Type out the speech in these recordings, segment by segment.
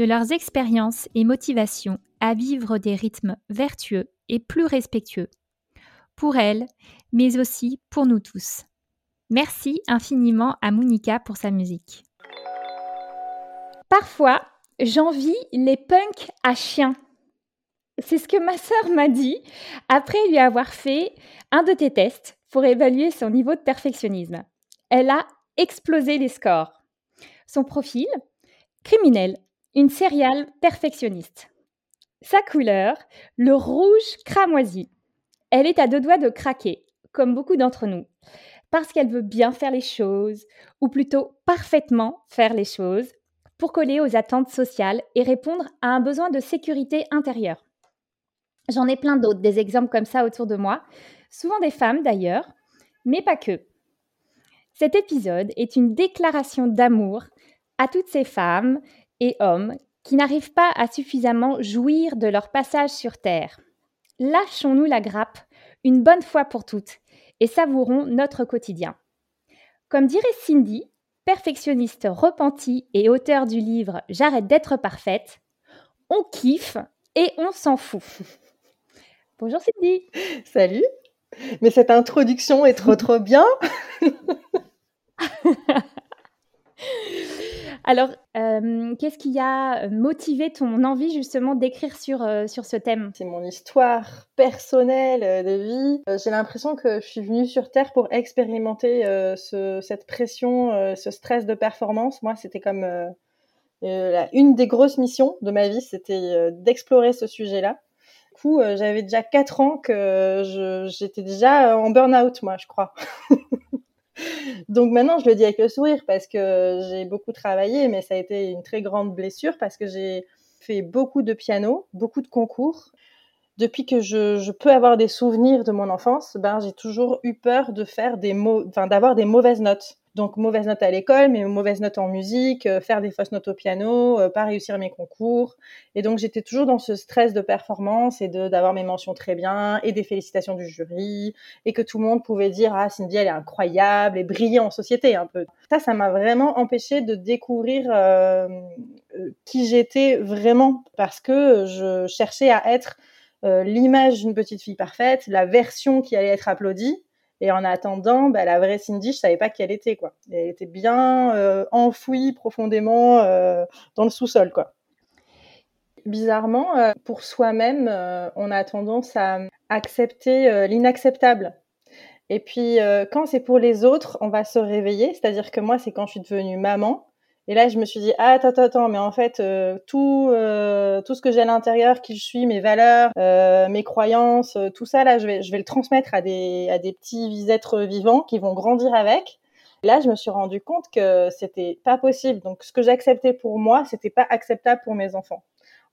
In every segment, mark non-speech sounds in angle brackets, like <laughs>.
de leurs expériences et motivations à vivre des rythmes vertueux et plus respectueux, pour elles, mais aussi pour nous tous. Merci infiniment à Monica pour sa musique. Parfois, j'envie les punks à chiens. C'est ce que ma sœur m'a dit après lui avoir fait un de tes tests pour évaluer son niveau de perfectionnisme. Elle a explosé les scores. Son profil Criminel, une céréale perfectionniste. Sa couleur Le rouge cramoisi. Elle est à deux doigts de craquer, comme beaucoup d'entre nous parce qu'elle veut bien faire les choses, ou plutôt parfaitement faire les choses, pour coller aux attentes sociales et répondre à un besoin de sécurité intérieure. J'en ai plein d'autres, des exemples comme ça autour de moi, souvent des femmes d'ailleurs, mais pas que. Cet épisode est une déclaration d'amour à toutes ces femmes et hommes qui n'arrivent pas à suffisamment jouir de leur passage sur Terre. Lâchons-nous la grappe une bonne fois pour toutes et savourons notre quotidien. Comme dirait Cindy, perfectionniste repentie et auteur du livre J'arrête d'être parfaite, on kiffe et on s'en fout. <laughs> Bonjour Cindy. Salut. Mais cette introduction est trop trop bien. <laughs> Alors, euh, qu'est-ce qui a motivé ton envie justement d'écrire sur, euh, sur ce thème? C'est mon histoire personnelle euh, de vie. J'ai l'impression que je suis venue sur Terre pour expérimenter cette pression, ce stress de performance. Moi, c'était comme une des grosses missions de ma vie, c'était d'explorer ce sujet-là. Du coup, j'avais déjà 4 ans que j'étais déjà en burn-out, moi, je crois. <laughs> Donc maintenant, je le dis avec le sourire parce que j'ai beaucoup travaillé, mais ça a été une très grande blessure parce que j'ai fait beaucoup de piano, beaucoup de concours. Depuis que je, peux avoir des souvenirs de mon enfance, ben, j'ai toujours eu peur de faire des d'avoir des mauvaises notes. Donc mauvaise note à l'école, mais mauvaise note en musique, euh, faire des fausses notes au piano, euh, pas réussir mes concours. Et donc j'étais toujours dans ce stress de performance et d'avoir mes mentions très bien et des félicitations du jury et que tout le monde pouvait dire ah Cindy elle est incroyable et briller en société un peu. Ça ça m'a vraiment empêché de découvrir euh, qui j'étais vraiment parce que je cherchais à être l'image d'une petite fille parfaite, la version qui allait être applaudie et en attendant, bah, la vraie Cindy, je savais pas qui elle était, quoi. Elle était bien euh, enfouie profondément euh, dans le sous-sol, quoi. Bizarrement, euh, pour soi-même, on a tendance à accepter l'inacceptable. Et puis, quand c'est pour les autres, on va se réveiller. C'est-à-dire que moi, c'est quand je suis devenue maman et là, je me suis dit, ah, attends, attends, attends, mais en fait, euh, tout, euh, tout ce que j'ai à l'intérieur, qui je suis, mes valeurs, euh, mes croyances, tout ça, là, je vais, je vais le transmettre à des, à des petits êtres vivants qui vont grandir avec. là, je me suis rendu compte que c'était pas possible. Donc, ce que j'acceptais pour moi, c'était pas acceptable pour mes enfants.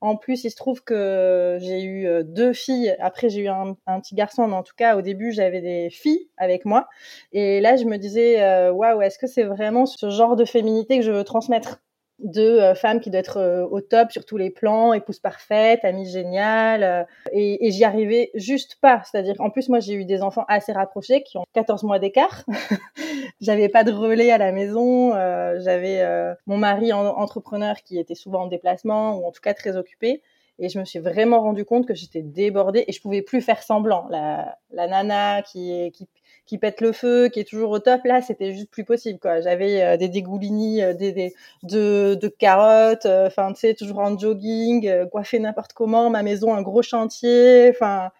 En plus, il se trouve que j'ai eu euh, deux filles. Après, j'ai eu un, petit garçon, mais en tout cas, au début, j'avais des filles avec moi. Et là, je me disais, euh, waouh, est-ce que c'est vraiment ce genre de féminité que je veux transmettre? De euh, femmes qui doit être euh, au top sur tous les plans, épouse parfaite, amie géniale, euh, et, et j'y arrivais juste pas. C'est-à-dire, en plus, moi, j'ai eu des enfants assez rapprochés qui ont 14 mois d'écart. <laughs> j'avais pas de relais à la maison. j'avais mon mari entrepreneur qui était souvent en déplacement ou en tout cas très occupé. Et je me suis vraiment rendu compte que j'étais débordée et je pouvais plus faire semblant. La, la nana qui, qui, qui pète le feu, qui est toujours au top. Là, c'était juste plus possible. quoi. J'avais euh, des dégoulinis, euh, des, des, de, de carottes, euh, enfin, tu sais, toujours en jogging, coiffé n'importe comment, ma maison, un gros chantier. Enfin,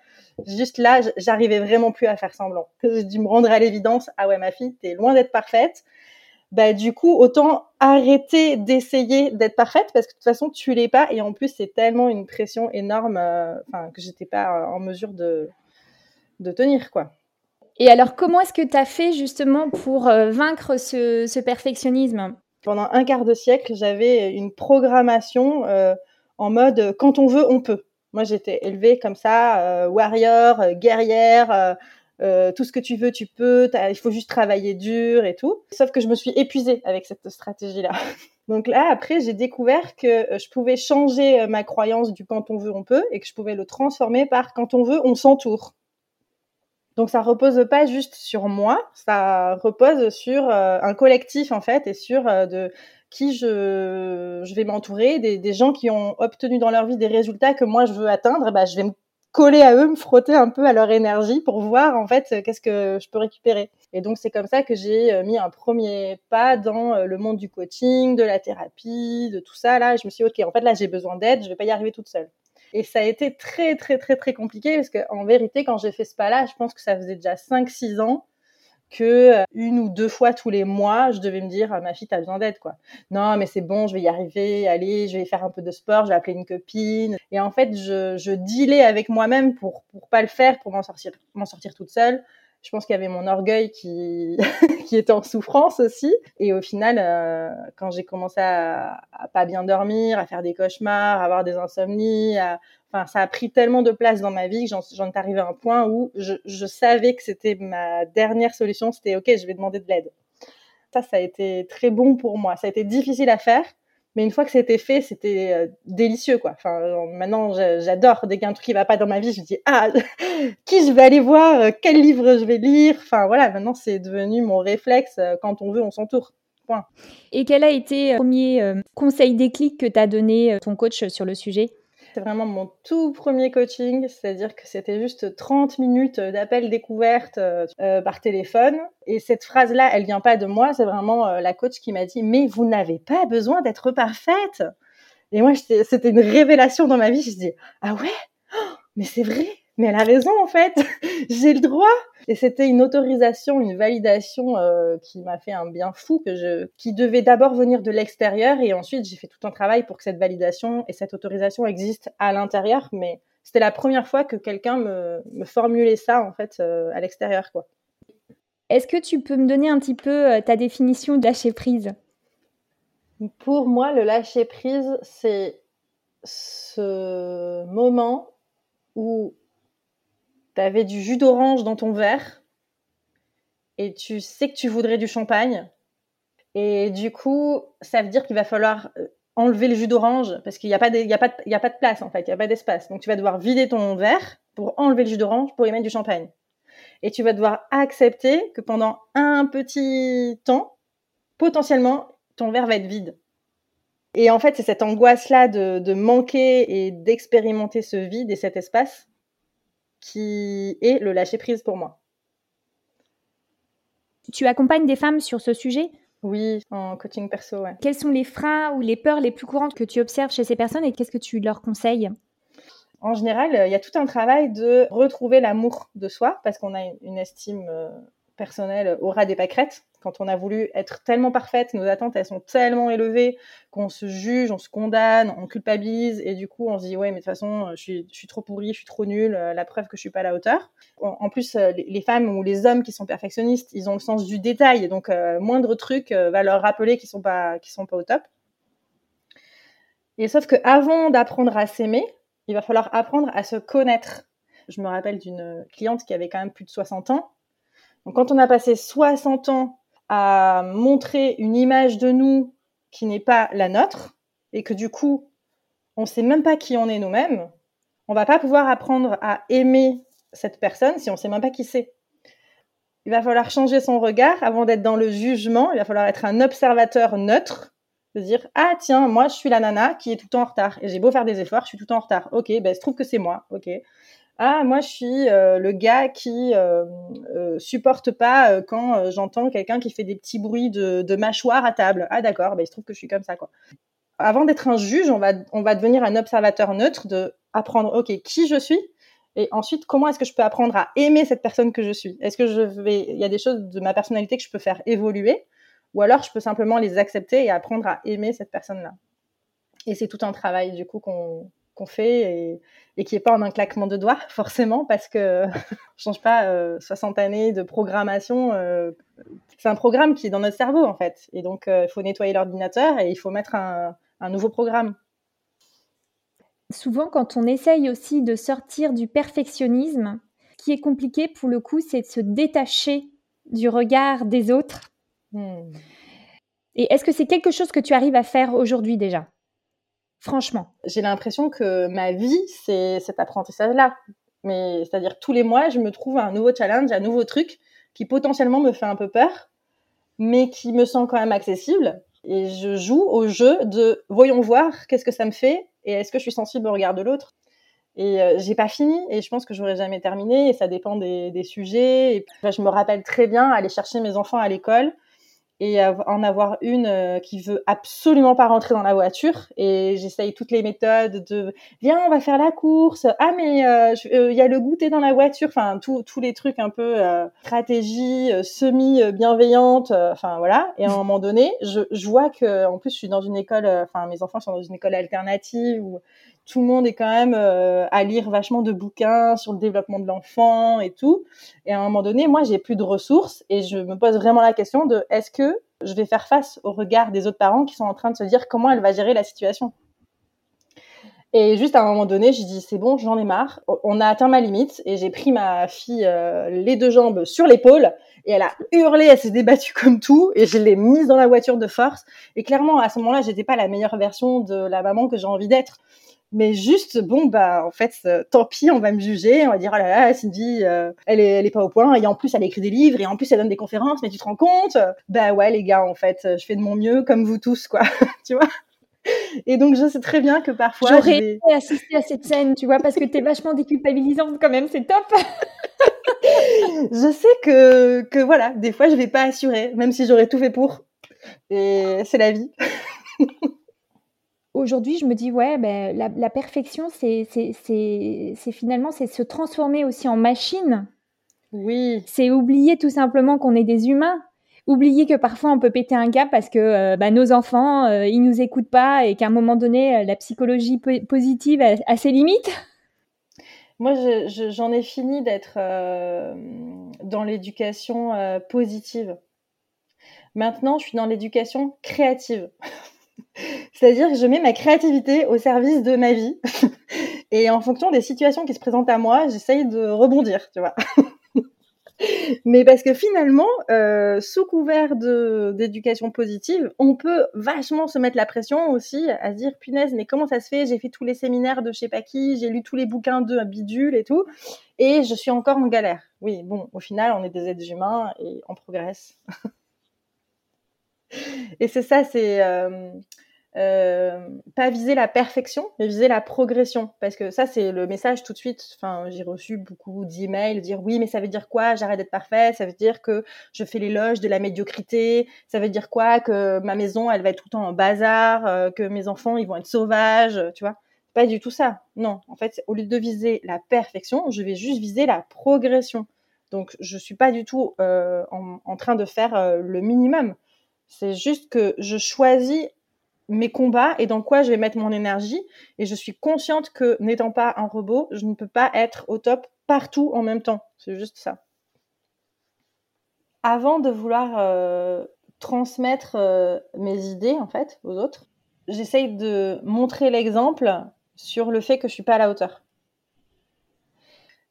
juste là, j'arrivais vraiment plus à faire semblant. <laughs> J'ai dû me rendre à l'évidence. Ah ouais, ma fille, t'es loin d'être parfaite. Bah, du coup, autant arrêter d'essayer d'être parfaite parce que de toute façon, tu l'es pas. Et en plus, c'est tellement une pression énorme, enfin, que j'étais pas en mesure de, de tenir, quoi. Et alors, comment est-ce que tu as fait justement pour euh, vaincre ce, perfectionnisme? Pendant un quart de siècle, j'avais une programmation euh, en mode quand on veut, on peut. Moi, j'étais élevée comme ça, warrior, guerrière. tout ce que tu veux, tu peux. Il faut juste travailler dur et tout. Sauf que je me suis épuisée avec cette stratégie-là. <laughs> Donc là, après, j'ai découvert que je pouvais changer ma croyance du quand on veut, on peut, et que je pouvais le transformer par quand on veut, on s'entoure. Donc ça repose pas juste sur moi, ça repose sur euh, un collectif en fait et sur euh, de qui je, je vais m'entourer, des, des, gens qui ont obtenu dans leur vie des résultats que moi je veux atteindre, bah, je vais me coller à eux, me frotter un peu à leur énergie pour voir en fait qu'est-ce que je peux récupérer. Et donc c'est comme ça que j'ai euh, mis un premier pas dans le monde du coaching, de la thérapie, de tout ça là. je me suis dit ok en fait là j'ai besoin d'aide, je vais pas y arriver toute seule. Et ça a été très, très, très, très compliqué parce qu'en vérité, quand j'ai fait ce pas-là, je pense que ça faisait déjà 5-6 ans que euh, une ou deux fois tous les mois, je devais me dire ah, ma fille t'as besoin d'aide quoi. Non mais c'est bon, je vais y arriver, allez, je vais faire un peu de sport, je vais appeler une copine. Et en fait, je, je dealais avec moi-même pour pour pas le faire, pour m'en sortir m'en sortir toute seule je pense qu'il y avait mon orgueil qui, <laughs> qui était en souffrance aussi. Et au final, euh, quand j'ai commencé à, à, pas bien dormir, à faire des cauchemars, à avoir des insomnies, enfin, ça a pris tellement de place dans ma vie que j'en suis arrivée à un point où je, je savais que c'était ma dernière solution. C'était OK, je vais demander de l'aide. Ça, ça a été très bon pour moi. Ça a été difficile à faire mais une fois que c'était fait, c'était euh, délicieux, quoi. Enfin, maintenant, j'adore. Dès qu'il y a un truc qui va pas dans ma vie, je me dis, ah, <laughs> qui je vais aller voir, euh, quel livre je vais lire? Enfin, voilà, maintenant, c'est devenu mon réflexe. Euh, quand on veut, on s'entoure. Point. Et quel a été le premier conseil déclic que t'as donné ton coach sur le sujet? C'est vraiment mon tout premier coaching, c'est-à-dire que c'était juste 30 minutes d'appel découverte euh, euh, par téléphone. Et cette phrase-là, elle vient pas de moi, c'est vraiment euh, la coach qui m'a dit Mais vous n'avez pas besoin d'être parfaite. Et moi, c'était une révélation dans ma vie. Je me dit Ah ouais? Oh, Mais c'est vrai mais elle a raison en fait, <laughs> j'ai le droit. Et c'était une autorisation, une validation euh, qui m'a fait un bien fou que je, qui devait d'abord venir de l'extérieur et ensuite j'ai fait tout un travail pour que cette validation et cette autorisation existent à l'intérieur. Mais c'était la première fois que quelqu'un me, me, formulait ça en fait euh, à l'extérieur quoi. Est-ce que tu peux me donner un petit peu euh, ta définition de lâcher prise? Pour moi, le lâcher prise, c'est ce moment où tu avais du jus d'orange dans ton verre et tu sais que tu voudrais du champagne. Et du coup, ça veut dire qu'il va falloir euh, enlever le jus d'orange parce qu'il n'y a, pas de, a, pas a pas de place en fait, il n'y a pas d'espace. Donc tu vas devoir vider ton verre pour enlever le jus d'orange pour y mettre du champagne. Et tu vas devoir accepter que pendant un petit temps, potentiellement, ton verre va être vide. Et en fait, c'est cette angoisse-là de manquer et d'expérimenter ce vide et cet espace qui est le lâcher prise pour moi. Tu accompagnes des femmes sur ce sujet? Oui, en coaching perso, ouais. Quels sont les freins ou les peurs les plus courantes que tu observes chez ces personnes et qu'est-ce que tu leur conseilles? En général, il y a tout un travail de retrouver l'amour de soi parce qu'on a une estime euh, personnelle au ras des pâquerettes quand on a voulu être tellement parfaite, nos attentes elles sont tellement élevées qu'on se juge, on se condamne, on culpabilise et du coup on se dit ouais mais de toute façon je suis, trop pourrie, je suis trop nulle, euh, la preuve que je suis pas à la hauteur. En, plus euh, les femmes ou les hommes qui sont perfectionnistes, ils ont le sens du détail donc euh, moindre truc va leur rappeler qu'ils sont pas qu'ils sont pas au top. Et sauf que avant d'apprendre à s'aimer, il va falloir apprendre à se connaître. Je me rappelle d'une cliente qui avait quand même plus de 60 ans. Quand on a passé 60 ans à montrer une image de nous qui n'est pas la nôtre et que du coup, on ne sait même pas qui on est nous-mêmes, on va pas pouvoir apprendre à aimer cette personne si on ne sait même pas qui c'est. Il va falloir changer son regard avant d'être dans le jugement. Il va falloir être un observateur neutre, de dire ah tiens moi je suis la nana qui est tout le temps en retard et j'ai beau faire des efforts, je suis tout le temps en retard. Ok, ben je trouve que c'est moi. Ok, ah moi je suis euh, le gars qui euh, euh supporte pas euh, quand j'entends quelqu'un qui fait des petits bruits de, de mâchoire à table. Ah d'accord, bah, il se trouve que je suis comme ça quoi. Avant d'être un juge, on va on va devenir un observateur neutre de apprendre ok qui je suis et ensuite comment est-ce que je peux apprendre à aimer cette personne que je suis? Est-ce que je vais il y a des choses de ma personnalité que je peux faire évoluer ou alors je peux simplement les accepter et apprendre à aimer cette personne là. Et c'est tout un travail du coup qu'on qu'on fait et, qui n'est pas en un claquement de doigts, <laughs> forcément, parce que je change pas 60 euh, années de programmation. Euh, c'est un programme qui est dans notre cerveau, en fait. Et donc, euh, il faut nettoyer l'ordinateur et il faut mettre un, nouveau programme. souvent, quand on essaye aussi de sortir du perfectionnisme, ce qui est compliqué pour le coup, c'est de se détacher du regard des autres. Hmm. Et est-ce que c'est quelque chose que tu arrives à faire aujourd'hui déjà? Franchement. J'ai l'impression que ma vie, c'est cet apprentissage-là. Mais c'est-à-dire tous les mois, je me trouve un nouveau challenge, un nouveau truc qui potentiellement me fait un peu peur, mais qui me sent quand même accessible. Et je joue au jeu de voyons voir qu'est-ce que ça me fait et est-ce que je suis sensible au regard de l'autre? Et euh, j'ai pas fini et je pense que j'aurais jamais terminé et ça dépend des, des sujets. Et je me rappelle très bien aller chercher mes enfants à l'école et en avoir une euh, qui veut absolument pas rentrer dans la voiture. Et j'essaye toutes les méthodes de viens on va faire la course. Ah mais euh, euh, il y a le goûter dans la voiture. Enfin tous les trucs un peu stratégie semi bienveillante enfin voilà. Et à un moment donné je, je vois que en plus je suis dans une école enfin mes enfants sont dans une école alternative où tout le monde est quand même euh, à lire vachement de bouquins sur le développement de l'enfant et tout. Et à un moment donné, moi, j'ai plus de ressources et je me pose vraiment la question de est-ce que je vais faire face au regard des autres parents qui sont en train de se dire comment elle va gérer la situation? Et juste à un moment donné, j'ai dit c'est bon, j'en ai marre. On a atteint ma limite et j'ai pris ma fille euh, les deux jambes sur l'épaule et elle a hurlé, elle s'est débattue comme tout et je l'ai mise dans la voiture de force. Et clairement, à ce moment-là, j'étais pas la meilleure version de la maman que j'ai envie d'être mais juste bon bah en fait euh, tant pis on va me juger on va dire oh là là Cindy euh, elle est elle est pas au point et en plus elle écrit des livres et en plus elle donne des conférences mais tu te rends compte? Bah ouais les gars en fait je fais de mon mieux comme vous tous quoi <laughs> tu vois? Et donc je sais très bien que parfois j'aurais vais... assisté à cette scène tu vois parce que t'es vachement déculpabilisante quand même c'est top. <laughs> Je sais que que voilà des fois je vais pas assurer même si j'aurais tout fait pour. Et c'est la vie aujourd'hui, je me dis, ouais, ben, la, perfection, c'est finalement c'est se transformer aussi en machine. Oui. C'est oublier tout simplement qu'on est des humains. Oublier que parfois on peut péter un cap parce que euh, ben, nos enfants, euh, ils nous écoutent pas et qu'à un moment donné, euh, la psychologie positive a, ses limites. Moi, j'en ai fini d'être dans l'éducation positive. Maintenant, je suis dans l'éducation créative. <laughs> C'est-à-dire que je mets ma créativité au service de ma vie. <laughs> Et en fonction des situations qui se présentent à moi, j'essaye de rebondir, tu vois. <laughs> Mais parce que finalement, euh, sous couvert d'éducation positive, on peut vachement se mettre la pression aussi à se dire punaise, mais comment ça se fait? J'ai fait tous les séminaires de je sais pas qui, j'ai lu tous les bouquins de bidule et tout, et je suis encore en galère. Oui, bon, au final, on est des êtres humains et on progresse. <laughs> et c'est ça, c'est euh, euh, pas viser la perfection, mais viser la progression. Parce que ça, c'est le message tout de suite. Enfin, j'ai reçu beaucoup d'emails dire oui, mais ça veut dire quoi? J'arrête d'être parfaite. Ça veut dire que je fais l'éloge de la médiocrité. Ça veut dire quoi? Que ma maison, elle va être tout le temps en bazar. Euh, que mes enfants, ils vont être sauvages. Tu vois? Pas du tout ça. Non. En fait, au lieu de viser la perfection, je vais juste viser la progression. Donc, je suis pas du tout euh, en, en, train de faire le minimum. C'est juste que je choisis mes combats et dans quoi je vais mettre mon énergie. Et je suis consciente que n'étant pas un robot, je ne peux pas être au top partout en même temps. C'est juste ça. Avant de vouloir euh, transmettre euh, mes idées en fait aux autres, j'essaye de montrer l'exemple sur le fait que je suis pas à la hauteur.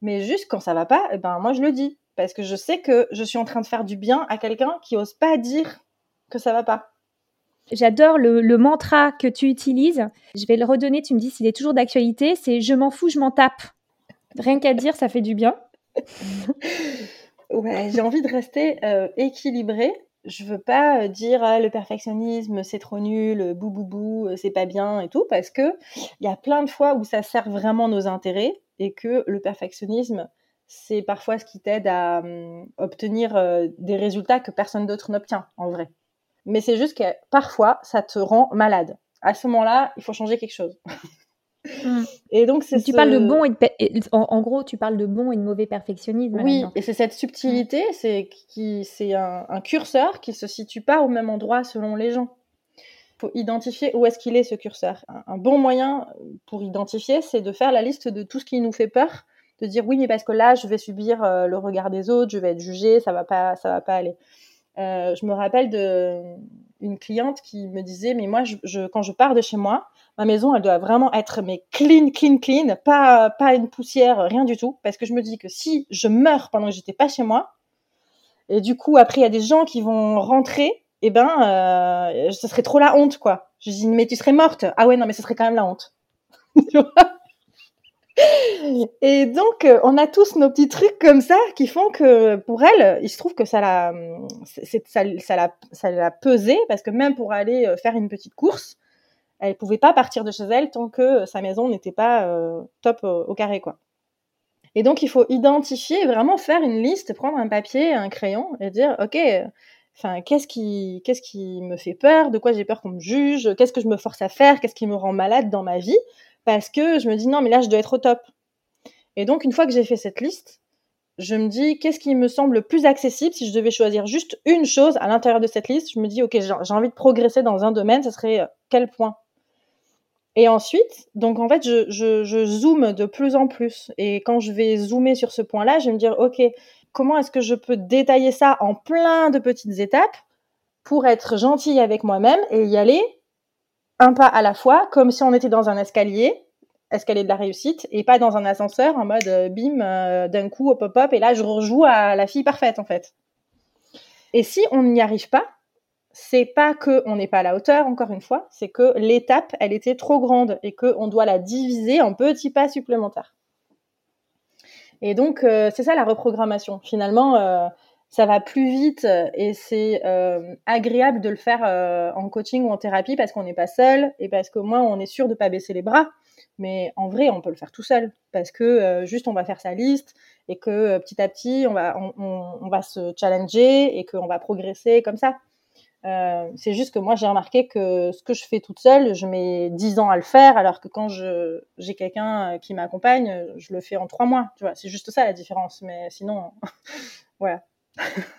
Mais juste quand ça va pas, eh ben moi je le dis parce que je sais que je suis en train de faire du bien à quelqu'un qui ose pas dire que ça va pas. J'adore le, mantra que tu utilises. Je vais le redonner, tu me dis s'il est toujours d'actualité. C'est je m'en fous, je m'en tape. Rien qu'à dire, ça fait du bien. <laughs> ouais, j'ai envie de rester euh, équilibrée. Je veux pas euh, dire ah, le perfectionnisme c'est trop nul, bou bou bou, euh, c'est pas bien et tout, parce que il y a plein de fois où ça sert vraiment nos intérêts et que le perfectionnisme c'est parfois ce qui t'aide à hum, obtenir des résultats que personne d'autre n'obtient en vrai mais c'est juste que parfois, ça te rend malade. À ce moment-là, il faut changer quelque chose. Hmm. Et donc, c'est tu parles de bon et, de... en, gros, tu parles de bon et de mauvais perfectionnisme. Oui, et c'est cette subtilité, c'est qui, c'est un, curseur qui se situe pas au même endroit selon les gens. Il faut identifier où est-ce qu'il est ce curseur. Un, bon moyen pour identifier, c'est de faire la liste de tout ce qui nous fait peur, de dire oui, mais parce que là, je vais subir euh, le regard des autres, je vais être jugée, ça va pas, ça va pas aller. Je me rappelle de une cliente qui me disait mais moi je, quand je pars de chez moi ma maison elle doit vraiment être mais clean clean clean pas pas une poussière rien du tout. Parce que je me dis que si je meurs pendant que j'étais pas chez moi et du coup après il y a des gens qui vont rentrer eh ben euh, ce serait trop la honte quoi. Je dis mais tu serais morte. Ah ouais non mais ce serait quand même la honte <laughs> et donc, euh, on a tous nos petits trucs comme ça qui font que pour elle, il se trouve que ça l'a, ça, l'a, ça l'a pesé parce que même pour aller euh, faire une petite course, elle pouvait pas partir de chez elle tant que sa maison n'était pas euh, top au, carré, quoi. Et donc, il faut identifier, vraiment faire une liste, prendre un papier, un crayon et dire, ok, enfin, qu'est-ce qui, qu'est-ce qui me fait peur, de quoi j'ai peur qu'on me juge, qu'est-ce que je me force à faire, qu'est-ce qui me rend malade dans ma vie? Parce que je me dis non, mais là, je dois être au top. Et donc, une fois que j'ai fait cette liste, je me dis qu'est-ce qui me semble le plus accessible si je devais choisir juste une chose à l'intérieur de cette liste? Je me dis, ok, j'ai envie de progresser dans un domaine, ce serait euh, quel point? Et ensuite, donc en fait, je, je, zoome de plus en plus. Et quand je vais zoomer sur ce point-là, je vais me dire, ok, comment est-ce que je peux détailler ça en plein de petites étapes pour être gentille avec moi-même et y aller un pas à la fois, comme si on était dans un escalier, escalier de la réussite, et pas dans un ascenseur en mode euh, bim, euh, d'un coup, hop, hop, hop, et là, je rejoue à la fille parfaite, en fait. Et si on n'y arrive pas, c'est pas que on n'est pas à la hauteur, encore une fois, c'est que l'étape, elle était trop grande et qu'on doit la diviser en petits pas supplémentaires. Et donc, euh, c'est ça la reprogrammation. Finalement, ça va plus vite euh, et c'est euh, agréable de le faire euh, en coaching ou en thérapie parce qu'on n'est pas seul et parce qu'au moins on est sûr de pas baisser les bras. Mais en vrai, on peut le faire tout seul parce que juste on va faire sa liste et que petit à petit on va on, va se challenger et qu'on va progresser comme ça. c'est juste que moi j'ai remarqué que ce que je fais toute seule, je mets 10 ans à le faire, alors que quand j'ai quelqu'un qui m'accompagne, je le fais en trois mois. Tu vois, c'est juste ça la différence. Mais sinon, <laughs> voilà. <laughs>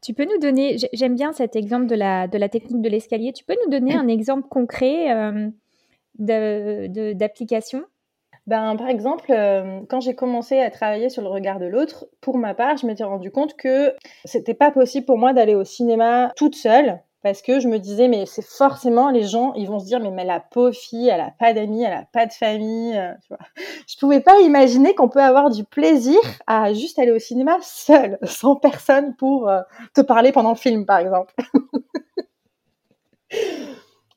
Tu peux nous donner, j'aime bien cet exemple de la, de la technique de l'escalier, tu peux nous donner un exemple concret euh, d'application? Ben, par exemple, euh, quand j'ai commencé à travailler sur le regard de l'autre, pour ma part, je m'étais rendu compte que c'était pas possible pour moi d'aller au cinéma toute seule parce que je me disais mais c'est forcément les gens ils vont se dire mais, mais la pauvre fille elle a pas d'amis elle a pas de famille euh, tu je pouvais pas imaginer qu'on peut avoir du plaisir à juste aller au cinéma seul <laughs> sans personne pour euh, te parler pendant le film par exemple. <laughs>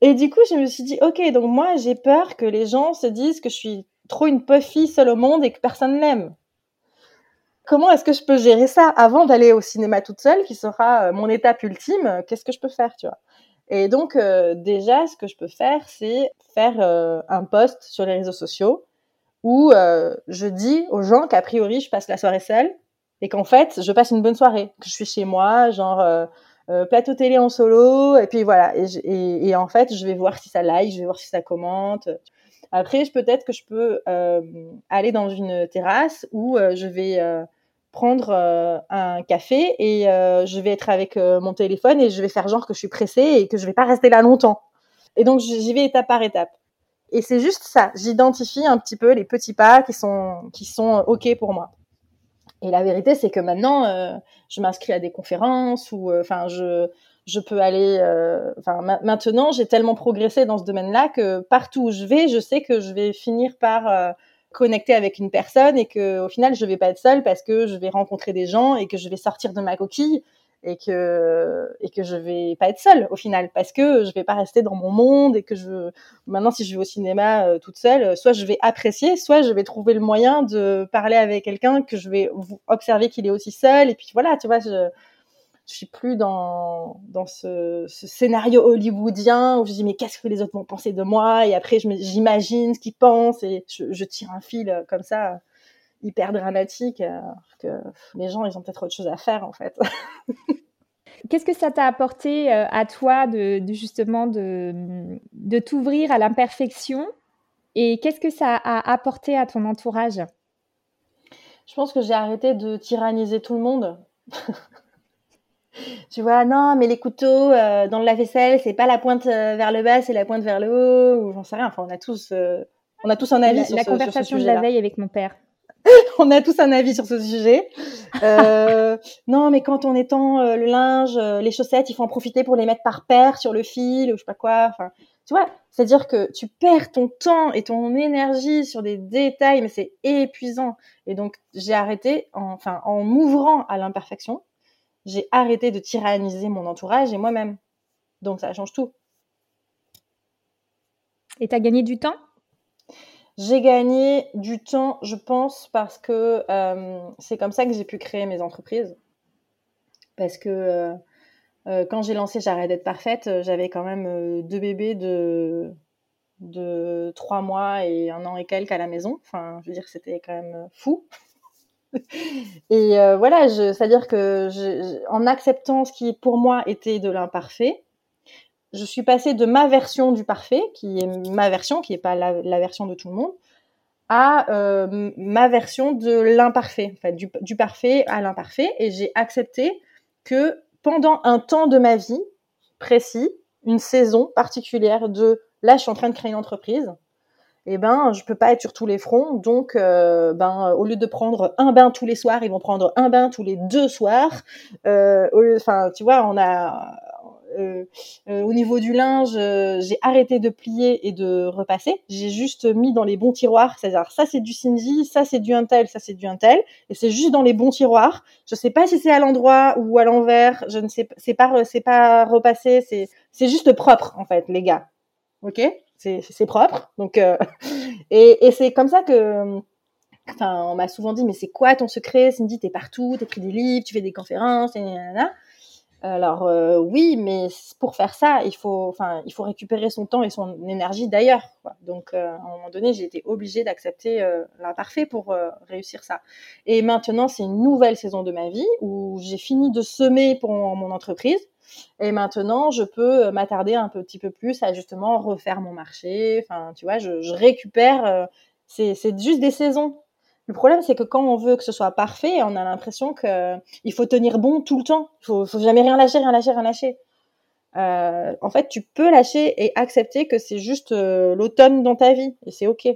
Et du coup je me suis dit ok donc moi j'ai peur que les gens se disent que je suis trop une pauvre fille seule au monde et que personne n'aime comment est-ce que je peux gérer ça avant d'aller au cinéma toute seule, qui sera euh, mon étape ultime Qu'est-ce que je peux faire, tu vois? Et donc euh, déjà, ce que je peux faire, c'est faire euh, un post sur les réseaux sociaux où je dis aux gens qu'a priori je passe la soirée seule et qu'en fait je passe une bonne soirée, que je suis chez moi, genre plateau télé en solo, et puis voilà. Et, en fait, je vais voir si ça like, je vais voir si ça commente. Après, peut-être que je peux aller dans une terrasse où je vais prendre euh, un café et euh, je vais être avec euh, mon téléphone et je vais faire genre que je suis pressée et que je vais pas rester là longtemps. Et donc j'y vais étape par étape. Et c'est juste ça, j'identifie un petit peu les petits pas qui sont qui sont ok pour moi. Et la vérité c'est que maintenant je m'inscris à des conférences ou enfin je je peux aller enfin maintenant j'ai tellement progressé dans ce domaine-là que partout où je vais, je sais que je vais finir par connecter avec une personne et que au final je vais pas être seule parce que je vais rencontrer des gens et que je vais sortir de ma coquille et que et que je vais pas être seule au final parce que je vais pas rester dans mon monde et que je maintenant si je vais au cinéma euh, toute seule soit je vais apprécier soit je vais trouver le moyen de parler avec quelqu'un que je vais observer qu'il est aussi seul et puis voilà tu vois je je suis plus dans, dans ce, scénario hollywoodien où je dis mais qu'est-ce que les autres vont penser de moi? Et après j'imagine ce qu'ils pensent et je, tire un fil euh, comme ça hyper dramatique alors que les gens ils ont peut-être autre chose à faire en fait. <laughs> Qu'est-ce que ça t'a apporté euh, à toi de, justement de, de t'ouvrir à l'imperfection? Et qu'est-ce que ça a apporté à ton entourage? Je pense que j'ai arrêté de tyranniser tout le monde. <laughs> tu vois, non, mais les couteaux euh, dans le lave-vaisselle, c'est pas la pointe euh, vers le bas, c'est la pointe vers le haut, ou j'en sais rien. Enfin, on a tous, euh, on a tous un avis la, sur, la conversation de la veille avec mon père. <laughs> on a tous un avis sur ce sujet. Euh, <laughs> non, mais quand on étend euh, le linge, les chaussettes, il faut en profiter pour les mettre par paire sur le fil ou je sais pas quoi. Enfin, tu vois, c'est-à-dire que tu perds ton temps et ton énergie sur des détails, mais c'est épuisant. Et donc, j'ai arrêté, enfin, en m'ouvrant à l'imperfection, j'ai arrêté de tyranniser mon entourage et moi-même. Donc, ça change tout. Et tu as gagné du temps? J'ai gagné du temps, je pense, parce que euh, c'est comme ça que j'ai pu créer mes entreprises. Parce que euh, euh, quand j'ai lancé J'arrête d'être parfaite, j'avais quand même deux bébés de, de trois mois et un an et quelques à la maison. Enfin, je veux dire, c'était quand même fou. <laughs> et voilà, c'est-à-dire que en acceptant ce qui pour moi était de l'imparfait, je suis passée de ma version du parfait, qui est ma version, qui n'est pas la, version de tout le monde, à euh, ma version de l'imparfait, du, du, parfait à l'imparfait. Et j'ai accepté que pendant un temps de ma vie précis, une saison particulière de là, je suis en train de créer une entreprise. Eh ben, je peux pas être sur tous les fronts, donc euh, ben, au lieu de prendre un bain tous les soirs, ils vont prendre un bain tous les deux soirs. Euh, enfin, tu vois, on a euh, euh, au niveau du linge, euh, j'ai arrêté de plier et de repasser. J'ai juste mis dans les bons tiroirs. C'est-à-dire, ça c'est du Cindy, ça c'est du Intel, ça c'est du Intel, et c'est juste dans les bons tiroirs. Je sais pas si c'est à l'endroit ou à l'envers. Je ne sais, c'est pas, c'est pas repassé. C'est, c'est juste propre en fait, les gars. Ok, c'est, propre. Donc, <laughs> et, et c'est comme ça que enfin, on m'a souvent dit, mais c'est quoi ton secret Cindy, t'es partout, t'écris des livres, tu fais des conférences, et alors euh, oui, mais pour faire ça, il faut, enfin, il faut récupérer son temps et son énergie d'ailleurs. Donc euh, à un moment donné, j'ai été obligée d'accepter euh, l'imparfait pour réussir ça. Et maintenant, c'est une nouvelle saison de ma vie où j'ai fini de semer pour mon entreprise. Et maintenant, je peux m'attarder un petit peu plus à justement refaire mon marché. Enfin, tu vois, je, récupère. c'est juste des saisons. Le problème, c'est que quand on veut que ce soit parfait, on a l'impression qu'il faut tenir bon tout le temps. Il faut, faut jamais rien lâcher, rien lâcher, rien lâcher. Euh, en fait, tu peux lâcher et accepter que c'est juste euh, l'automne dans ta vie et c'est ok.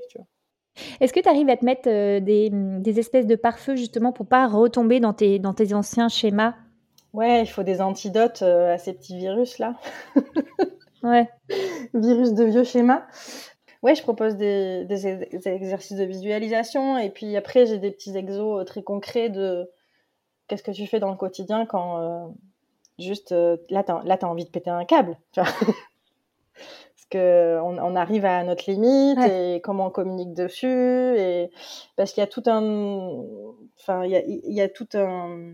Est-ce que tu arrives à te mettre euh, des, espèces de pare-feu justement pour pas retomber dans tes anciens schémas? Ouais, il faut des antidotes à ces petits virus là. <laughs> ouais. Virus de vieux schémas ouais, je propose des, exercices de visualisation et puis après j'ai des petits exos euh, très concrets de qu'est-ce que tu fais dans le quotidien quand euh, juste euh, là t'as envie de péter un câble, tu vois <laughs> parce que on, arrive à notre limite et comment on communique dessus et parce qu'il y a tout un enfin il y a, il y a tout un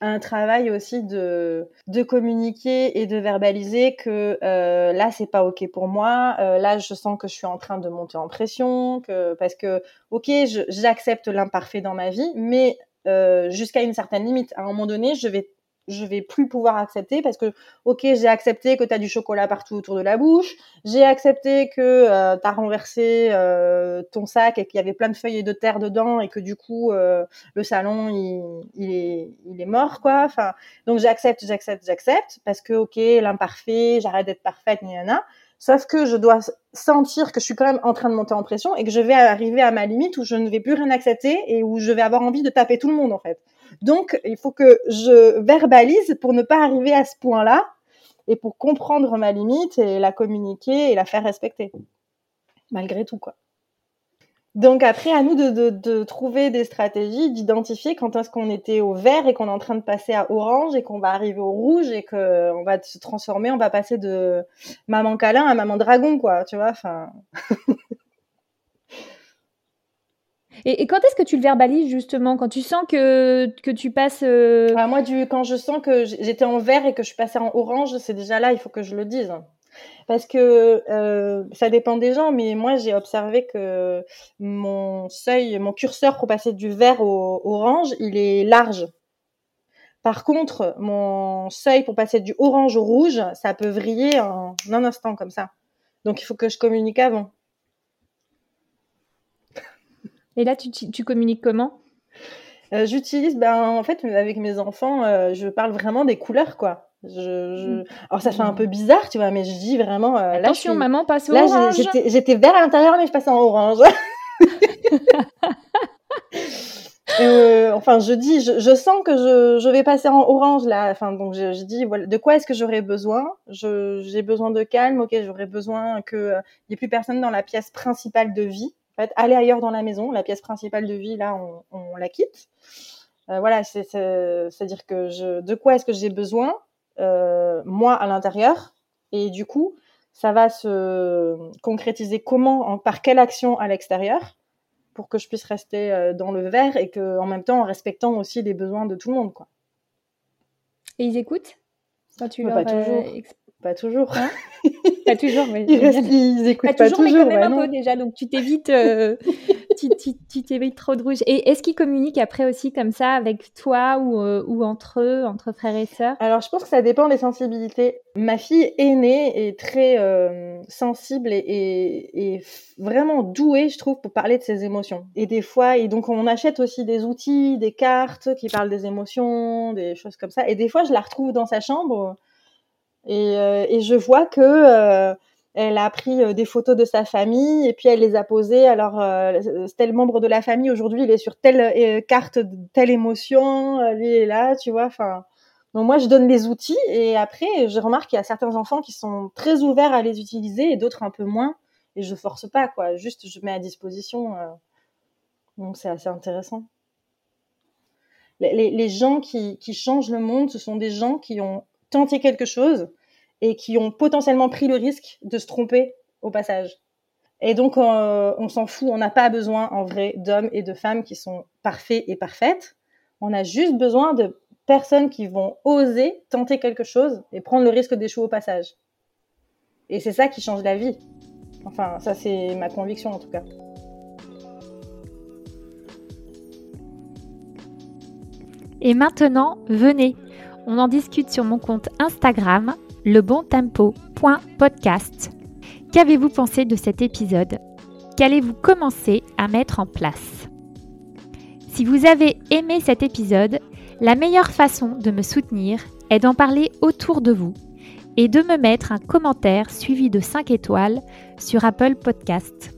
un travail aussi de, de communiquer et de verbaliser que euh, là c'est pas ok pour moi euh, là je sens que je suis en train de monter en pression que parce que ok j'accepte l'imparfait dans ma vie mais euh, jusqu'à une certaine limite. À un moment donné je vais je vais plus pouvoir accepter parce que ok j'ai accepté que tu as du chocolat partout autour de la bouche j'ai accepté que euh, tu as renversé euh, ton sac et qu'il y avait plein de feuilles et de terre dedans et que du coup euh, le salon il, il, est, il est mort quoi. Enfin donc j'accepte j'accepte j'accepte parce que ok l'imparfait j'arrête d'être parfaite a sauf que je dois sentir que je suis quand même en train de monter en pression et que je vais arriver à ma limite où je ne vais plus rien accepter et où je vais avoir envie de taper tout le monde en fait donc, il faut que je verbalise pour ne pas arriver à ce point-là et pour comprendre ma limite et la communiquer et la faire respecter. Malgré tout, quoi. Donc après, à nous de, trouver des stratégies, d'identifier quand est-ce qu'on était au vert et qu'on est en train de passer à orange et qu'on va arriver au rouge et qu'on va se transformer, on va passer de maman câlin à maman dragon, quoi, tu vois. Enfin. <laughs> Et, quand est-ce que tu le verbalises justement Quand tu sens que, que tu passes. Euh, ah, moi, du, quand je sens que j'étais en vert et que je suis passée en orange, c'est déjà là, il faut que je le dise. Parce que euh, ça dépend des gens, mais moi j'ai observé que mon seuil, mon curseur pour passer du vert au orange, il est large. Par contre, mon seuil pour passer du orange au rouge, ça peut vriller en un instant comme ça. Donc il faut que je communique avant. Et là, tu, tu communiques comment? Euh, J'utilise, ben, en fait, avec mes enfants, euh, je parle vraiment des couleurs, quoi. Je, mm. Alors ça fait un peu bizarre, tu vois, mais je dis vraiment. Euh, Attention, maman passe au là, orange. J'étais vert à l'intérieur, mais je passe en orange. <laughs> euh, enfin, je dis, je, sens que je, je, vais passer en orange là. Enfin, donc je, je dis, voilà, de quoi est-ce que j'aurais besoin? J'ai besoin de calme. Ok, j'aurais besoin que il n'y ait plus personne dans la pièce principale de vie. Fait, aller ailleurs dans la maison. La pièce principale de vie, là, on, on la quitte. Euh, voilà, c'est-à-dire que je, de quoi est-ce que j'ai besoin euh, moi à l'intérieur? Et du coup, ça va se concrétiser comment, par quelle action à l'extérieur pour que je puisse rester euh, dans le verre et que en même temps en respectant aussi les besoins de tout le monde quoi. Et ils écoutent? Tu pas, toujours. pas toujours. Hein? <laughs> pas toujours. Mais ils, ils écoutent pas, toujours, mais quand même un peu déjà. Donc tu t'évites <laughs> tu t'évites trop de rouge. Et est-ce qu'ils communiquent après aussi comme ça avec toi ou, euh, ou entre eux, entre frères et sœurs? Alors, je pense que ça dépend des sensibilités. Ma fille aînée est très euh, sensible et, et, vraiment douée, je trouve, pour parler de ses émotions. Et des fois, et donc on achète aussi des outils, des cartes qui parlent des émotions, des choses comme ça. Et des fois, je la retrouve dans sa chambre et, euh, et je vois que elle a pris euh, des photos de sa famille et puis elle les a posées. Alors, euh, tel membre de la famille aujourd'hui, il est sur telle euh, carte, telle émotion, lui est là, tu vois. Enfin, donc moi, je donne les outils et après, je remarque qu'il y a certains enfants qui sont très ouverts à les utiliser et d'autres un peu moins. Et je force pas, quoi. Juste, je mets à disposition. Donc, c'est assez intéressant. Les, les gens qui, qui changent le monde, ce sont des gens qui ont tenté quelque chose et qui ont potentiellement pris le risque de se tromper au passage. Et donc, euh, on s'en fout, on n'a pas besoin en vrai d'hommes et de femmes qui sont parfaits et parfaites. On a juste besoin de personnes qui vont oser tenter quelque chose et prendre le risque d'échouer au passage. Et c'est ça qui change la vie. Enfin, ça c'est ma conviction en tout cas. Et maintenant, venez, on en discute sur mon compte Instagram lebontempo.podcast. Qu'avez-vous pensé de cet épisode? Qu'allez-vous commencer à mettre en place? Si vous avez aimé cet épisode, la meilleure façon de me soutenir est d'en parler autour de vous et de me mettre un commentaire suivi de 5 étoiles sur Apple Podcast.